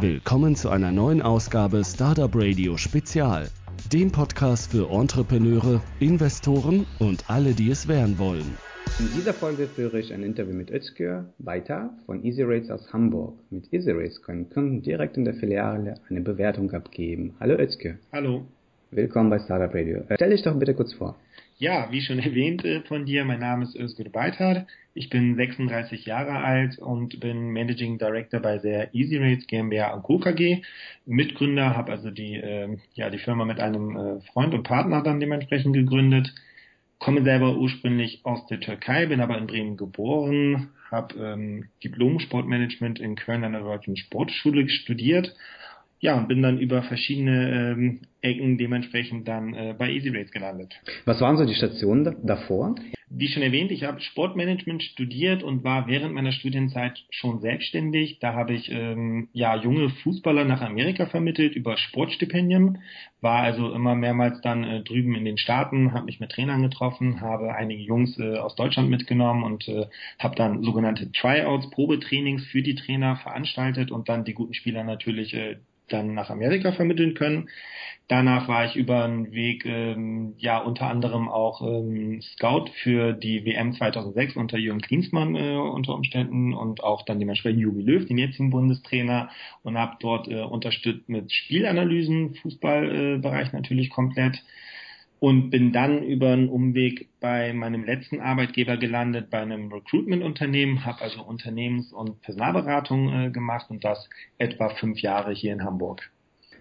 Willkommen zu einer neuen Ausgabe Startup Radio Spezial, dem Podcast für Entrepreneure, Investoren und alle, die es werden wollen. In dieser Folge führe ich ein Interview mit Özgür Weiter von EasyRates aus Hamburg. Mit EasyRates können Kunden direkt in der Filiale eine Bewertung abgeben. Hallo Özgür. Hallo. Willkommen bei Startup Radio. Äh, stell dich doch bitte kurz vor. Ja, wie schon erwähnt äh, von dir, mein Name ist Özgür Beitar. Ich bin 36 Jahre alt und bin Managing Director bei der Easy Rates GmbH Co. KG. Mitgründer, habe also die, äh, ja, die Firma mit einem äh, Freund und Partner dann dementsprechend gegründet. Komme selber ursprünglich aus der Türkei, bin aber in Bremen geboren, habe ähm, Diplom-Sportmanagement in Köln an der Deutschen Sportschule studiert ja, und bin dann über verschiedene ähm, Ecken dementsprechend dann äh, bei Easy Rates gelandet. Was waren so die Stationen da davor? Wie schon erwähnt, ich habe Sportmanagement studiert und war während meiner Studienzeit schon selbstständig. Da habe ich ähm, ja junge Fußballer nach Amerika vermittelt über Sportstipendien, war also immer mehrmals dann äh, drüben in den Staaten, habe mich mit Trainern getroffen, habe einige Jungs äh, aus Deutschland mitgenommen und äh, habe dann sogenannte Tryouts, Probetrainings für die Trainer veranstaltet und dann die guten Spieler natürlich äh, dann nach Amerika vermitteln können. Danach war ich über einen Weg, ähm, ja, unter anderem auch ähm, Scout für die WM 2006 unter Jürgen Klinsmann äh, unter Umständen und auch dann dementsprechend Jogi Löw, den jetzigen Bundestrainer und habe dort äh, unterstützt mit Spielanalysen, Fußballbereich äh, natürlich komplett und bin dann über einen Umweg bei meinem letzten Arbeitgeber gelandet, bei einem Recruitment-Unternehmen, habe also Unternehmens- und Personalberatung äh, gemacht und das etwa fünf Jahre hier in Hamburg.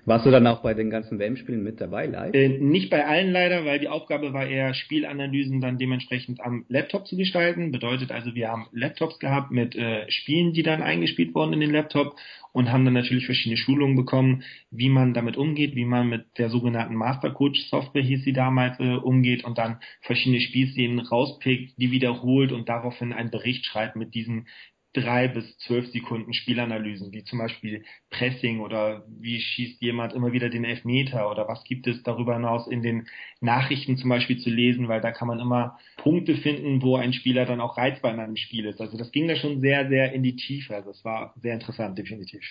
Warst du dann auch bei den ganzen WM-Spielen mit dabei live? Äh, nicht bei allen leider, weil die Aufgabe war eher, Spielanalysen dann dementsprechend am Laptop zu gestalten. Bedeutet also, wir haben Laptops gehabt mit äh, Spielen, die dann eingespielt wurden in den Laptop und haben dann natürlich verschiedene Schulungen bekommen, wie man damit umgeht, wie man mit der sogenannten Mastercoach-Software, hieß sie damals, äh, umgeht und dann verschiedene Spielszenen rauspickt, die wiederholt und daraufhin einen Bericht schreibt mit diesen drei bis zwölf Sekunden Spielanalysen, wie zum Beispiel Pressing oder wie schießt jemand immer wieder den Elfmeter oder was gibt es darüber hinaus in den Nachrichten zum Beispiel zu lesen, weil da kann man immer Punkte finden, wo ein Spieler dann auch reizbar in einem Spiel ist. Also das ging da schon sehr, sehr in die Tiefe. Also es war sehr interessant, definitiv.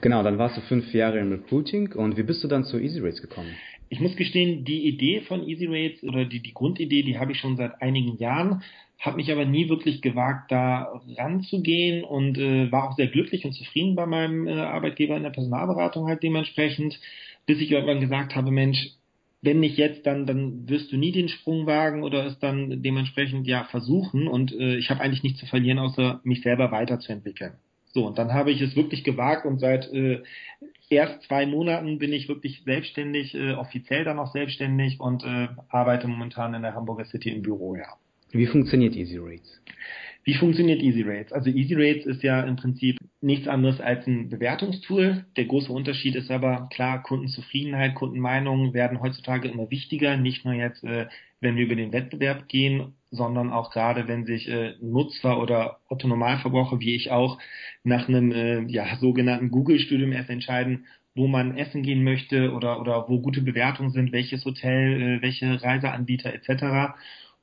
Genau, dann warst du fünf Jahre im Recruiting und wie bist du dann zu Easy Rates gekommen? Ich muss gestehen, die Idee von Easy Rates oder die, die Grundidee, die habe ich schon seit einigen Jahren habe mich aber nie wirklich gewagt, da ranzugehen und äh, war auch sehr glücklich und zufrieden bei meinem äh, Arbeitgeber in der Personalberatung halt dementsprechend, bis ich irgendwann gesagt habe, Mensch, wenn nicht jetzt, dann, dann wirst du nie den Sprung wagen oder es dann dementsprechend ja versuchen und äh, ich habe eigentlich nichts zu verlieren, außer mich selber weiterzuentwickeln. So, und dann habe ich es wirklich gewagt und seit äh, erst zwei Monaten bin ich wirklich selbstständig, äh, offiziell dann auch selbstständig und äh, arbeite momentan in der Hamburger City im Büro, ja. Wie funktioniert Easy Rates? Wie funktioniert Easy Rates? Also Easy Rates ist ja im Prinzip nichts anderes als ein Bewertungstool. Der große Unterschied ist aber klar, Kundenzufriedenheit, Kundenmeinungen werden heutzutage immer wichtiger, nicht nur jetzt, äh, wenn wir über den Wettbewerb gehen, sondern auch gerade, wenn sich äh, Nutzer oder Otto Normalverbraucher wie ich auch nach einem äh, ja, sogenannten Google-Studium erst entscheiden, wo man essen gehen möchte oder, oder wo gute Bewertungen sind, welches Hotel, äh, welche Reiseanbieter etc.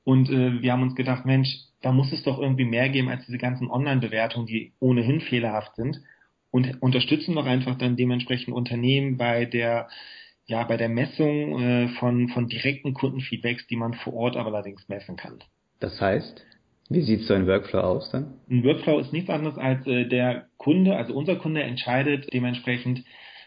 Und äh, wir haben uns gedacht, Mensch, da muss es doch irgendwie mehr geben als diese ganzen Online-Bewertungen, die ohnehin fehlerhaft sind. Und unterstützen doch einfach dann dementsprechend Unternehmen bei der ja bei der Messung äh, von von direkten Kundenfeedbacks, die man vor Ort aber allerdings messen kann. Das heißt, wie sieht so ein Workflow aus dann? Ein Workflow ist nichts anderes als äh, der Kunde, also unser Kunde entscheidet dementsprechend,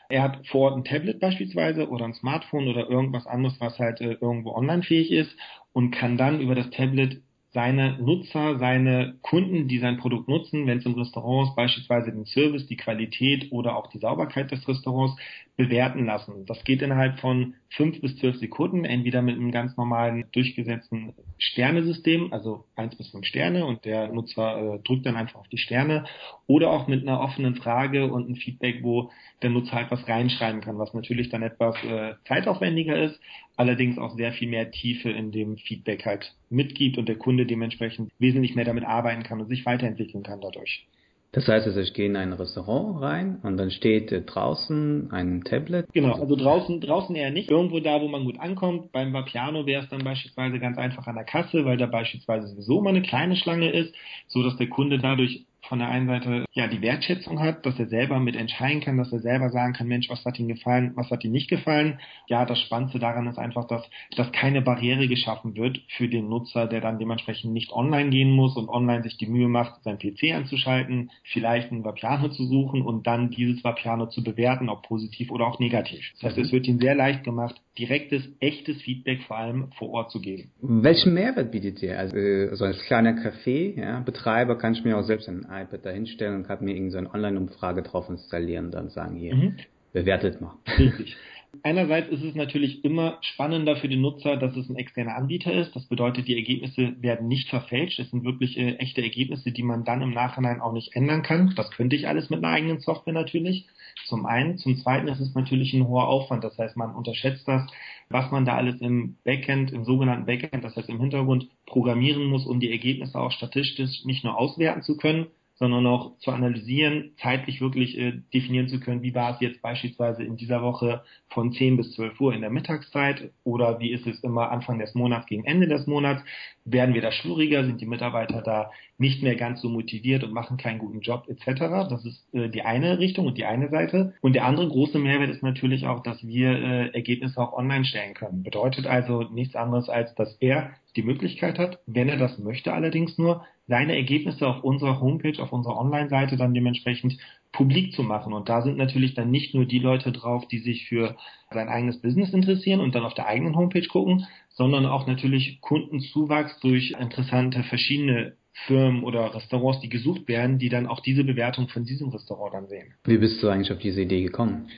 er hat vor Ort ein Tablet beispielsweise oder ein Smartphone oder irgendwas anderes, was halt äh, irgendwo online fähig ist und kann dann über das Tablet seine Nutzer, seine Kunden, die sein Produkt nutzen, wenn es im Restaurant ist, beispielsweise den Service, die Qualität oder auch die Sauberkeit des Restaurants bewerten lassen. Das geht innerhalb von fünf bis zwölf Sekunden, entweder mit einem ganz normalen durchgesetzten Sternesystem, also eins bis fünf Sterne und der Nutzer äh, drückt dann einfach auf die Sterne, oder auch mit einer offenen Frage und einem Feedback, wo der Nutzer halt was reinschreiben kann, was natürlich dann etwas äh, zeitaufwendiger ist, allerdings auch sehr viel mehr Tiefe in dem Feedback halt mitgibt und der Kunde dementsprechend wesentlich mehr damit arbeiten kann und sich weiterentwickeln kann dadurch. Das heißt also, ich gehe in ein Restaurant rein und dann steht äh, draußen ein Tablet. Genau, also draußen, draußen eher nicht. Irgendwo da, wo man gut ankommt. Beim Vapiano wäre es dann beispielsweise ganz einfach an der Kasse, weil da beispielsweise sowieso mal eine kleine Schlange ist, so dass der Kunde dadurch von der einen Seite ja die Wertschätzung hat, dass er selber mit entscheiden kann, dass er selber sagen kann, Mensch, was hat ihm gefallen, was hat ihm nicht gefallen. Ja, das Spannendste daran ist einfach, dass, dass keine Barriere geschaffen wird für den Nutzer, der dann dementsprechend nicht online gehen muss und online sich die Mühe macht, sein PC anzuschalten, vielleicht ein Vapiano zu suchen und dann dieses Vapiano zu bewerten, ob positiv oder auch negativ. Das heißt, es wird ihm sehr leicht gemacht, direktes, echtes Feedback vor allem vor Ort zu geben. Welchen Mehrwert bietet ihr? Also so als kleiner Café, ja, Betreiber kann ich mir auch selbst ein iPad dahinstellen und kann mir irgendeine so Online-Umfrage drauf installieren und dann sagen, hier, mhm. bewertet mal. Richtig. Einerseits ist es natürlich immer spannender für den Nutzer, dass es ein externer Anbieter ist. Das bedeutet, die Ergebnisse werden nicht verfälscht. Es sind wirklich äh, echte Ergebnisse, die man dann im Nachhinein auch nicht ändern kann. Das könnte ich alles mit einer eigenen Software natürlich. Zum einen. Zum zweiten ist es natürlich ein hoher Aufwand. Das heißt, man unterschätzt das, was man da alles im Backend, im sogenannten Backend, das heißt im Hintergrund programmieren muss, um die Ergebnisse auch statistisch nicht nur auswerten zu können, sondern auch zu analysieren, zeitlich wirklich äh, definieren zu können, wie war es jetzt beispielsweise in dieser Woche von 10 bis 12 Uhr in der Mittagszeit oder wie ist es immer Anfang des Monats gegen Ende des Monats. Werden wir da schwieriger, sind die Mitarbeiter da nicht mehr ganz so motiviert und machen keinen guten Job etc. Das ist äh, die eine Richtung und die eine Seite. Und der andere große Mehrwert ist natürlich auch, dass wir äh, Ergebnisse auch online stellen können. Bedeutet also nichts anderes als, dass er die Möglichkeit hat, wenn er das möchte allerdings nur, seine Ergebnisse auf unserer Homepage, auf unserer Online-Seite dann dementsprechend publik zu machen. Und da sind natürlich dann nicht nur die Leute drauf, die sich für sein eigenes Business interessieren und dann auf der eigenen Homepage gucken, sondern auch natürlich Kundenzuwachs durch interessante verschiedene Firmen oder Restaurants, die gesucht werden, die dann auch diese Bewertung von diesem Restaurant dann sehen. Wie bist du eigentlich auf diese Idee gekommen?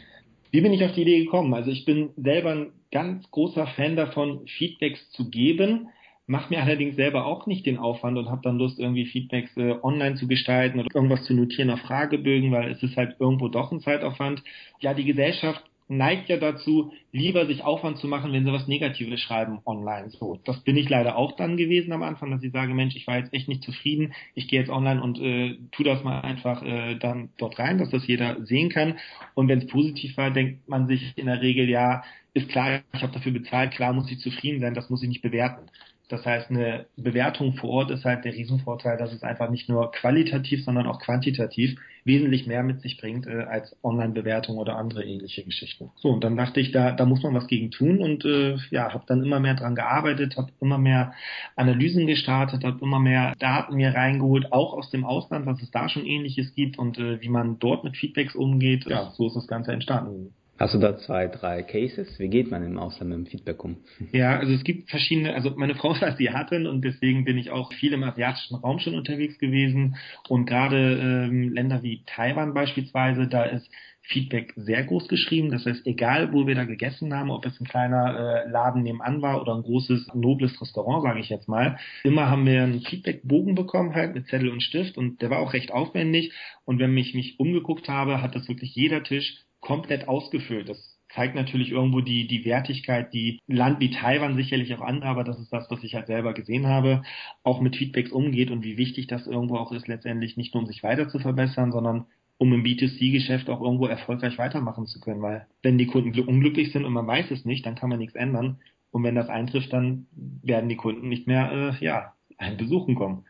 Wie bin ich auf die Idee gekommen? Also ich bin selber ein ganz großer Fan davon, Feedbacks zu geben mache mir allerdings selber auch nicht den Aufwand und habe dann Lust, irgendwie Feedbacks äh, online zu gestalten oder irgendwas zu notieren auf Fragebögen, weil es ist halt irgendwo doch ein Zeitaufwand. Ja, die Gesellschaft neigt ja dazu, lieber sich Aufwand zu machen, wenn sie was Negatives schreiben online. So, das bin ich leider auch dann gewesen am Anfang, dass ich sage, Mensch, ich war jetzt echt nicht zufrieden, ich gehe jetzt online und äh, tu das mal einfach äh, dann dort rein, dass das jeder sehen kann. Und wenn es positiv war, denkt man sich in der Regel, ja, ist klar, ich habe dafür bezahlt, klar muss ich zufrieden sein, das muss ich nicht bewerten. Das heißt, eine Bewertung vor Ort ist halt der Riesenvorteil, dass es einfach nicht nur qualitativ, sondern auch quantitativ wesentlich mehr mit sich bringt äh, als Online-Bewertung oder andere ähnliche Geschichten. So, und dann dachte ich, da, da muss man was gegen tun und äh, ja, habe dann immer mehr dran gearbeitet, habe immer mehr Analysen gestartet, habe immer mehr Daten mir reingeholt, auch aus dem Ausland, was es da schon ähnliches gibt und äh, wie man dort mit Feedbacks umgeht. Ja, so ist das Ganze entstanden. Hast du da zwei, drei Cases? Wie geht man im Ausland mit dem Feedback um? Ja, also es gibt verschiedene, also meine Frau ist Asiatin und deswegen bin ich auch viel im asiatischen Raum schon unterwegs gewesen und gerade ähm, Länder wie Taiwan beispielsweise, da ist Feedback sehr groß geschrieben. Das heißt, egal wo wir da gegessen haben, ob es ein kleiner äh, Laden nebenan war oder ein großes, nobles Restaurant, sage ich jetzt mal, immer haben wir einen Feedbackbogen bekommen halt mit Zettel und Stift und der war auch recht aufwendig. Und wenn ich mich umgeguckt habe, hat das wirklich jeder Tisch komplett ausgefüllt. Das zeigt natürlich irgendwo die, die Wertigkeit, die Land wie Taiwan, sicherlich auch andere, aber das ist das, was ich halt selber gesehen habe, auch mit Feedbacks umgeht und wie wichtig das irgendwo auch ist, letztendlich nicht nur um sich weiter zu verbessern, sondern um im B2C-Geschäft auch irgendwo erfolgreich weitermachen zu können, weil wenn die Kunden unglücklich sind und man weiß es nicht, dann kann man nichts ändern. Und wenn das eintrifft, dann werden die Kunden nicht mehr, äh, ja, einen besuchen kommen.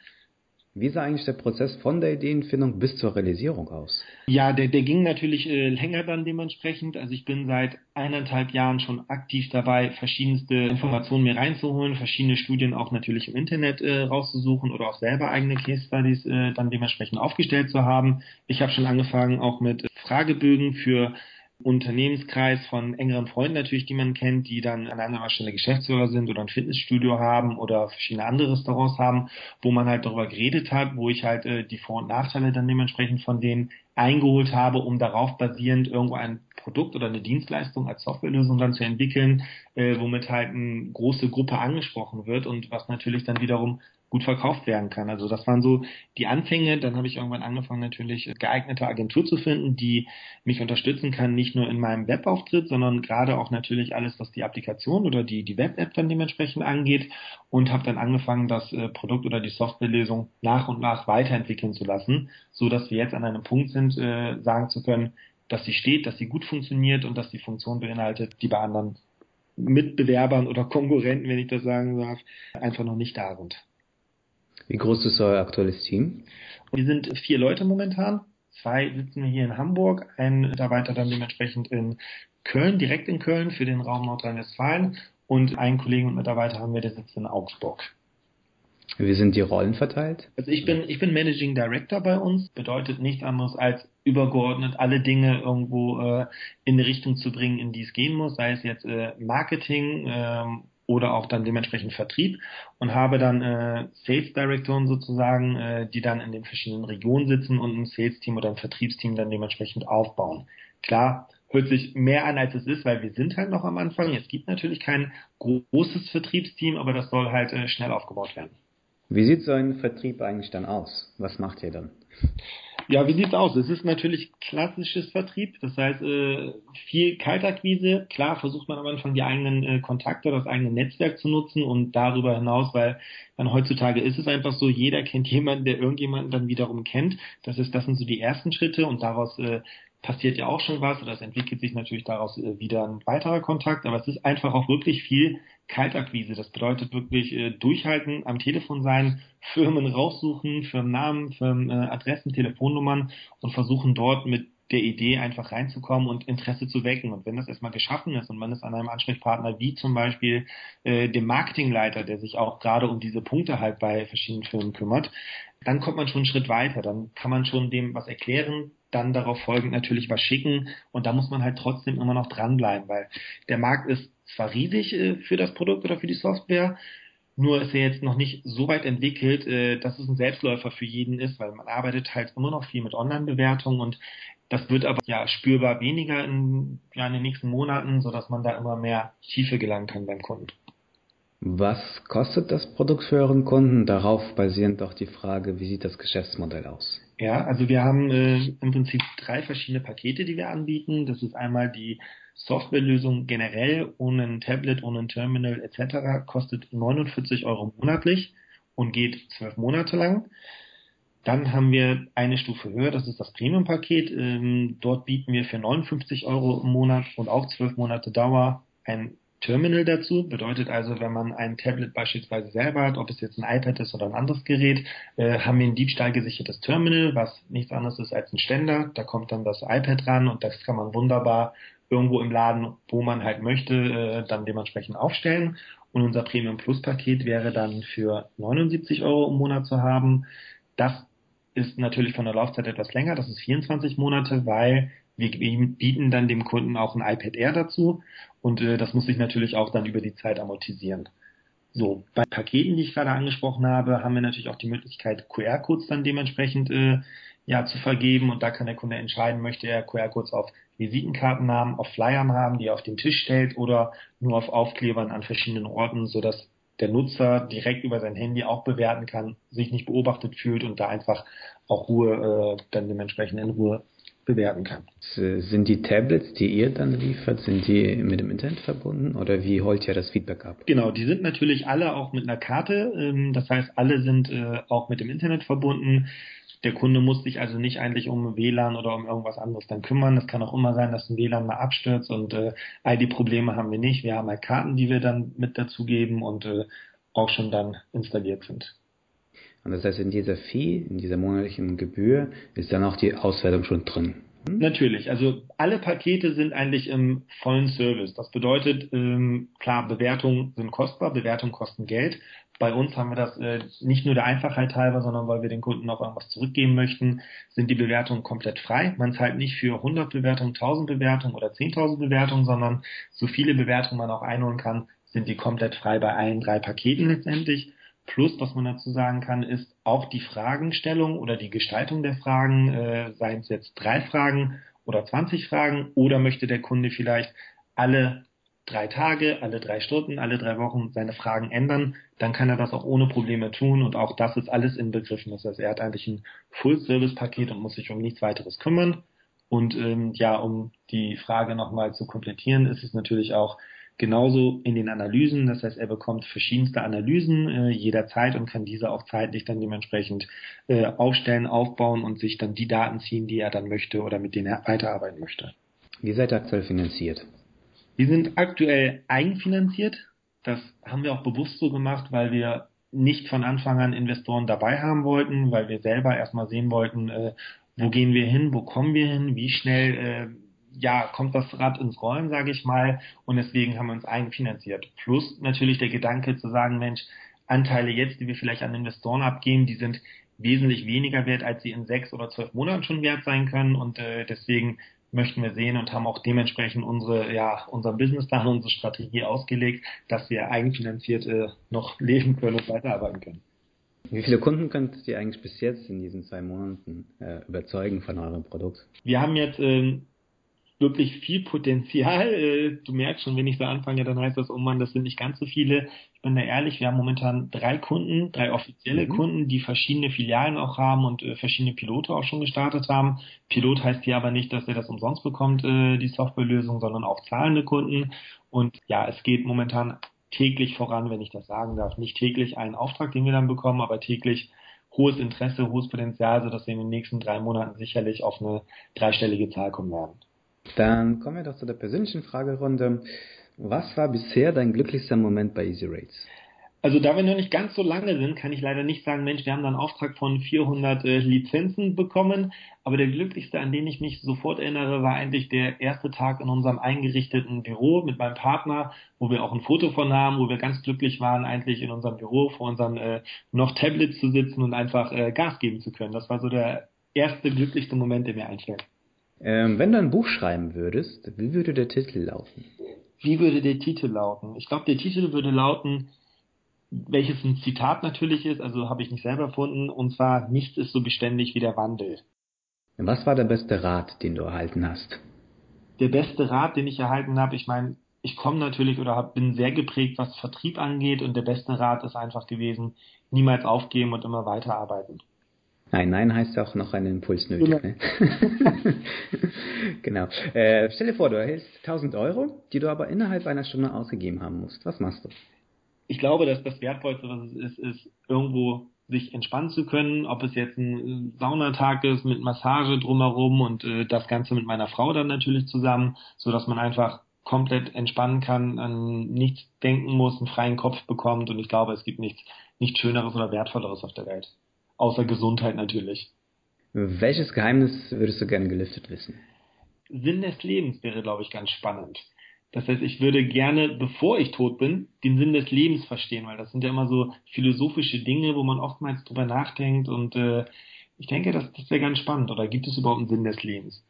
Wie sah eigentlich der Prozess von der Ideenfindung bis zur Realisierung aus? Ja, der, der ging natürlich äh, länger dann dementsprechend. Also ich bin seit eineinhalb Jahren schon aktiv dabei, verschiedenste Informationen mir reinzuholen, verschiedene Studien auch natürlich im Internet äh, rauszusuchen oder auch selber eigene Case Studies äh, dann dementsprechend aufgestellt zu haben. Ich habe schon angefangen auch mit Fragebögen für Unternehmenskreis von engeren Freunden natürlich, die man kennt, die dann an einer Stelle Geschäftsführer sind oder ein Fitnessstudio haben oder verschiedene andere Restaurants haben, wo man halt darüber geredet hat, wo ich halt äh, die Vor- und Nachteile dann dementsprechend von denen eingeholt habe, um darauf basierend irgendwo ein Produkt oder eine Dienstleistung als Softwarelösung dann zu entwickeln, äh, womit halt eine große Gruppe angesprochen wird und was natürlich dann wiederum gut verkauft werden kann. Also das waren so die Anfänge. Dann habe ich irgendwann angefangen, natürlich geeignete Agentur zu finden, die mich unterstützen kann, nicht nur in meinem Webauftritt, sondern gerade auch natürlich alles, was die Applikation oder die, die Web-App dann dementsprechend angeht und habe dann angefangen, das äh, Produkt oder die Softwarelösung nach und nach weiterentwickeln zu lassen, so dass wir jetzt an einem Punkt sind, äh, sagen zu können, dass sie steht, dass sie gut funktioniert und dass die Funktion beinhaltet, die bei anderen Mitbewerbern oder Konkurrenten, wenn ich das sagen darf, einfach noch nicht da sind. Wie groß ist euer aktuelles Team? Wir sind vier Leute momentan. Zwei sitzen hier in Hamburg, ein Mitarbeiter dann dementsprechend in Köln, direkt in Köln für den Raum Nordrhein-Westfalen und einen Kollegen und Mitarbeiter haben wir, der sitzt in Augsburg. Wie sind die Rollen verteilt? Also ich bin, ich bin Managing Director bei uns, bedeutet nichts anderes als übergeordnet alle Dinge irgendwo äh, in eine Richtung zu bringen, in die es gehen muss, sei es jetzt äh, Marketing ähm, oder auch dann dementsprechend Vertrieb und habe dann äh, Sales Directoren sozusagen, äh, die dann in den verschiedenen Regionen sitzen und ein Sales Team oder ein Vertriebsteam dann dementsprechend aufbauen. Klar, hört sich mehr an, als es ist, weil wir sind halt noch am Anfang. Es gibt natürlich kein großes Vertriebsteam, aber das soll halt äh, schnell aufgebaut werden. Wie sieht so ein Vertrieb eigentlich dann aus? Was macht ihr dann? Ja, wie sieht's aus? Es ist natürlich klassisches Vertrieb, das heißt äh, viel Kaltakquise. Klar versucht man am Anfang die eigenen äh, Kontakte, das eigene Netzwerk zu nutzen und darüber hinaus, weil dann heutzutage ist es einfach so, jeder kennt jemanden, der irgendjemanden dann wiederum kennt. Das ist, das sind so die ersten Schritte und daraus äh, passiert ja auch schon was oder es entwickelt sich natürlich daraus äh, wieder ein weiterer Kontakt, aber es ist einfach auch wirklich viel Kaltakquise. Das bedeutet wirklich äh, durchhalten, am Telefon sein, Firmen raussuchen, Firmennamen, Firmenadressen, Telefonnummern und versuchen dort mit der Idee einfach reinzukommen und Interesse zu wecken. Und wenn das erstmal geschaffen ist und man ist an einem Ansprechpartner wie zum Beispiel äh, dem Marketingleiter, der sich auch gerade um diese Punkte halt bei verschiedenen Firmen kümmert, dann kommt man schon einen Schritt weiter. Dann kann man schon dem was erklären, dann darauf folgend natürlich was schicken und da muss man halt trotzdem immer noch dranbleiben, weil der Markt ist zwar riesig äh, für das Produkt oder für die Software, nur ist er jetzt noch nicht so weit entwickelt, äh, dass es ein Selbstläufer für jeden ist, weil man arbeitet halt immer noch viel mit Online-Bewertungen und das wird aber ja spürbar weniger in, ja, in den nächsten Monaten, sodass man da immer mehr Tiefe gelangen kann beim Kunden. Was kostet das Produkt für euren Kunden? Darauf basierend auch die Frage, wie sieht das Geschäftsmodell aus? Ja, also wir haben äh, im Prinzip drei verschiedene Pakete, die wir anbieten. Das ist einmal die Softwarelösung generell ohne ein Tablet, ohne ein Terminal etc. kostet 49 Euro monatlich und geht zwölf Monate lang. Dann haben wir eine Stufe höher, das ist das Premium-Paket. Ähm, dort bieten wir für 59 Euro im Monat und auch zwölf Monate Dauer ein Terminal dazu. Bedeutet also, wenn man ein Tablet beispielsweise selber hat, ob es jetzt ein iPad ist oder ein anderes Gerät, äh, haben wir ein diebstahlgesichertes Terminal, was nichts anderes ist als ein Ständer. Da kommt dann das iPad ran und das kann man wunderbar irgendwo im Laden, wo man halt möchte, äh, dann dementsprechend aufstellen. Und unser Premium Plus Paket wäre dann für 79 Euro im Monat zu haben. Das ist natürlich von der Laufzeit etwas länger, das ist 24 Monate, weil wir bieten dann dem Kunden auch ein iPad Air dazu und äh, das muss sich natürlich auch dann über die Zeit amortisieren. So, bei Paketen, die ich gerade angesprochen habe, haben wir natürlich auch die Möglichkeit, QR-Codes dann dementsprechend äh, ja, zu vergeben und da kann der Kunde entscheiden, möchte er QR-Codes auf Visitenkartennamen, auf Flyern haben, die er auf den Tisch stellt oder nur auf Aufklebern an verschiedenen Orten, sodass der Nutzer direkt über sein Handy auch bewerten kann, sich nicht beobachtet fühlt und da einfach auch Ruhe äh, dann dementsprechend in Ruhe bewerten kann. Sind die Tablets, die ihr dann liefert, sind die mit dem Internet verbunden oder wie holt ihr das Feedback ab? Genau, die sind natürlich alle auch mit einer Karte. Ähm, das heißt, alle sind äh, auch mit dem Internet verbunden. Der Kunde muss sich also nicht eigentlich um WLAN oder um irgendwas anderes dann kümmern. Es kann auch immer sein, dass ein WLAN mal abstürzt und äh, all die Probleme haben wir nicht. Wir haben halt Karten, die wir dann mit dazugeben und äh, auch schon dann installiert sind. Und das heißt, in dieser Fee, in dieser monatlichen Gebühr, ist dann auch die Auswertung schon drin. Hm? Natürlich, also alle Pakete sind eigentlich im vollen Service. Das bedeutet, ähm, klar, Bewertungen sind kostbar, Bewertungen kosten Geld. Bei uns haben wir das äh, nicht nur der Einfachheit halber, sondern weil wir den Kunden auch irgendwas zurückgeben möchten, sind die Bewertungen komplett frei. Man zahlt nicht für 100 Bewertungen, 1000 Bewertungen oder 10.000 Bewertungen, sondern so viele Bewertungen man auch einholen kann, sind die komplett frei bei allen drei Paketen letztendlich. Plus, was man dazu sagen kann, ist auch die Fragenstellung oder die Gestaltung der Fragen, äh, seien es jetzt drei Fragen oder 20 Fragen, oder möchte der Kunde vielleicht alle drei Tage, alle drei Stunden, alle drei Wochen seine Fragen ändern, dann kann er das auch ohne Probleme tun und auch das ist alles inbegriffen. Das heißt, er hat eigentlich ein Full-Service-Paket und muss sich um nichts weiteres kümmern. Und ähm, ja, um die Frage nochmal zu komplettieren, ist es natürlich auch Genauso in den Analysen, das heißt, er bekommt verschiedenste Analysen äh, jederzeit und kann diese auch zeitlich dann dementsprechend äh, aufstellen, aufbauen und sich dann die Daten ziehen, die er dann möchte oder mit denen er weiterarbeiten möchte. Wie seid ihr aktuell finanziert? Wir sind aktuell eigenfinanziert. Das haben wir auch bewusst so gemacht, weil wir nicht von Anfang an Investoren dabei haben wollten, weil wir selber erstmal sehen wollten, äh, wo gehen wir hin, wo kommen wir hin, wie schnell äh, ja, kommt das Rad ins Rollen, sage ich mal, und deswegen haben wir uns eigenfinanziert. Plus natürlich der Gedanke zu sagen, Mensch, Anteile jetzt, die wir vielleicht an Investoren abgeben, die sind wesentlich weniger wert, als sie in sechs oder zwölf Monaten schon wert sein können und äh, deswegen möchten wir sehen und haben auch dementsprechend unsere, ja, unser Businessplan, unsere Strategie ausgelegt, dass wir eigenfinanziert äh, noch leben können und weiterarbeiten können. Wie viele Kunden könnt ihr eigentlich bis jetzt in diesen zwei Monaten äh, überzeugen von eurem Produkt? Wir haben jetzt ähm, wirklich viel Potenzial. Äh, du merkst schon, wenn ich so anfange, dann heißt das, oh Mann, das sind nicht ganz so viele. Ich bin da ehrlich, wir haben momentan drei Kunden, drei offizielle mhm. Kunden, die verschiedene Filialen auch haben und äh, verschiedene Pilote auch schon gestartet haben. Pilot heißt hier aber nicht, dass er das umsonst bekommt, äh, die Softwarelösung, sondern auch zahlende Kunden. Und ja, es geht momentan täglich voran, wenn ich das sagen darf. Nicht täglich einen Auftrag, den wir dann bekommen, aber täglich hohes Interesse, hohes Potenzial, sodass wir in den nächsten drei Monaten sicherlich auf eine dreistellige Zahl kommen werden. Dann kommen wir doch zu der persönlichen Fragerunde. Was war bisher dein glücklichster Moment bei Easy Rates? Also da wir noch nicht ganz so lange sind, kann ich leider nicht sagen, Mensch, wir haben da einen Auftrag von 400 äh, Lizenzen bekommen. Aber der glücklichste, an den ich mich sofort erinnere, war eigentlich der erste Tag in unserem eingerichteten Büro mit meinem Partner, wo wir auch ein Foto von haben, wo wir ganz glücklich waren, eigentlich in unserem Büro vor unseren äh, noch Tablets zu sitzen und einfach äh, Gas geben zu können. Das war so der erste glücklichste Moment, der mir einfällt. Ähm, wenn du ein Buch schreiben würdest, wie würde der Titel lauten? Wie würde der Titel lauten? Ich glaube, der Titel würde lauten, welches ein Zitat natürlich ist, also habe ich nicht selber erfunden, und zwar, nichts ist so beständig wie der Wandel. Was war der beste Rat, den du erhalten hast? Der beste Rat, den ich erhalten habe, ich meine, ich komme natürlich oder hab, bin sehr geprägt, was Vertrieb angeht, und der beste Rat ist einfach gewesen, niemals aufgeben und immer weiterarbeiten. Nein, nein heißt auch noch einen Impuls nötig. Genau. Ne? genau. Äh, stell dir vor, du erhältst 1000 Euro, die du aber innerhalb einer Stunde ausgegeben haben musst. Was machst du? Ich glaube, dass das Wertvollste, was es ist, ist irgendwo sich entspannen zu können, ob es jetzt ein Saunatag ist mit Massage drumherum und äh, das Ganze mit meiner Frau dann natürlich zusammen, so dass man einfach komplett entspannen kann, an nichts denken muss, einen freien Kopf bekommt und ich glaube, es gibt nichts, nichts Schöneres oder Wertvolleres auf der Welt außer Gesundheit natürlich. Welches Geheimnis würdest du gerne gelüftet wissen? Sinn des Lebens wäre, glaube ich, ganz spannend. Das heißt, ich würde gerne, bevor ich tot bin, den Sinn des Lebens verstehen, weil das sind ja immer so philosophische Dinge, wo man oftmals drüber nachdenkt und äh, ich denke, das, das wäre ganz spannend. Oder gibt es überhaupt einen Sinn des Lebens?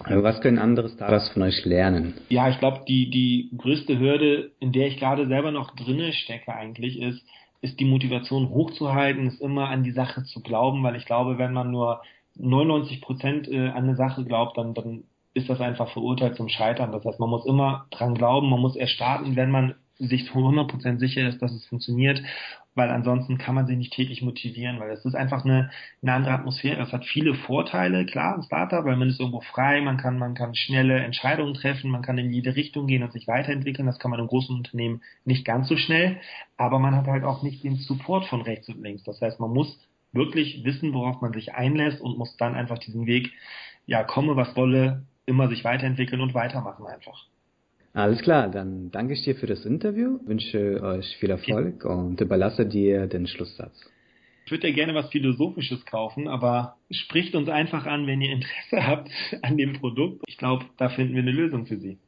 Also was können andere Stars von euch lernen? Ja, ich glaube, die, die größte Hürde, in der ich gerade selber noch drinne stecke eigentlich, ist, ist die Motivation hochzuhalten, ist immer an die Sache zu glauben, weil ich glaube, wenn man nur 99 Prozent äh, an eine Sache glaubt, dann, dann ist das einfach verurteilt zum Scheitern. Das heißt, man muss immer dran glauben, man muss erst starten, wenn man sich 100% sicher ist, dass es funktioniert weil ansonsten kann man sich nicht täglich motivieren, weil es ist einfach eine, eine andere Atmosphäre. Es hat viele Vorteile, klar, ein Startup, weil man ist irgendwo frei, man kann, man kann schnelle Entscheidungen treffen, man kann in jede Richtung gehen und sich weiterentwickeln. Das kann man im großen Unternehmen nicht ganz so schnell, aber man hat halt auch nicht den Support von rechts und links. Das heißt, man muss wirklich wissen, worauf man sich einlässt und muss dann einfach diesen Weg, ja, komme was wolle, immer sich weiterentwickeln und weitermachen einfach. Alles klar, dann danke ich dir für das Interview, wünsche euch viel Erfolg und überlasse dir den Schlusssatz. Ich würde ja gerne was Philosophisches kaufen, aber spricht uns einfach an, wenn ihr Interesse habt an dem Produkt. Ich glaube, da finden wir eine Lösung für Sie.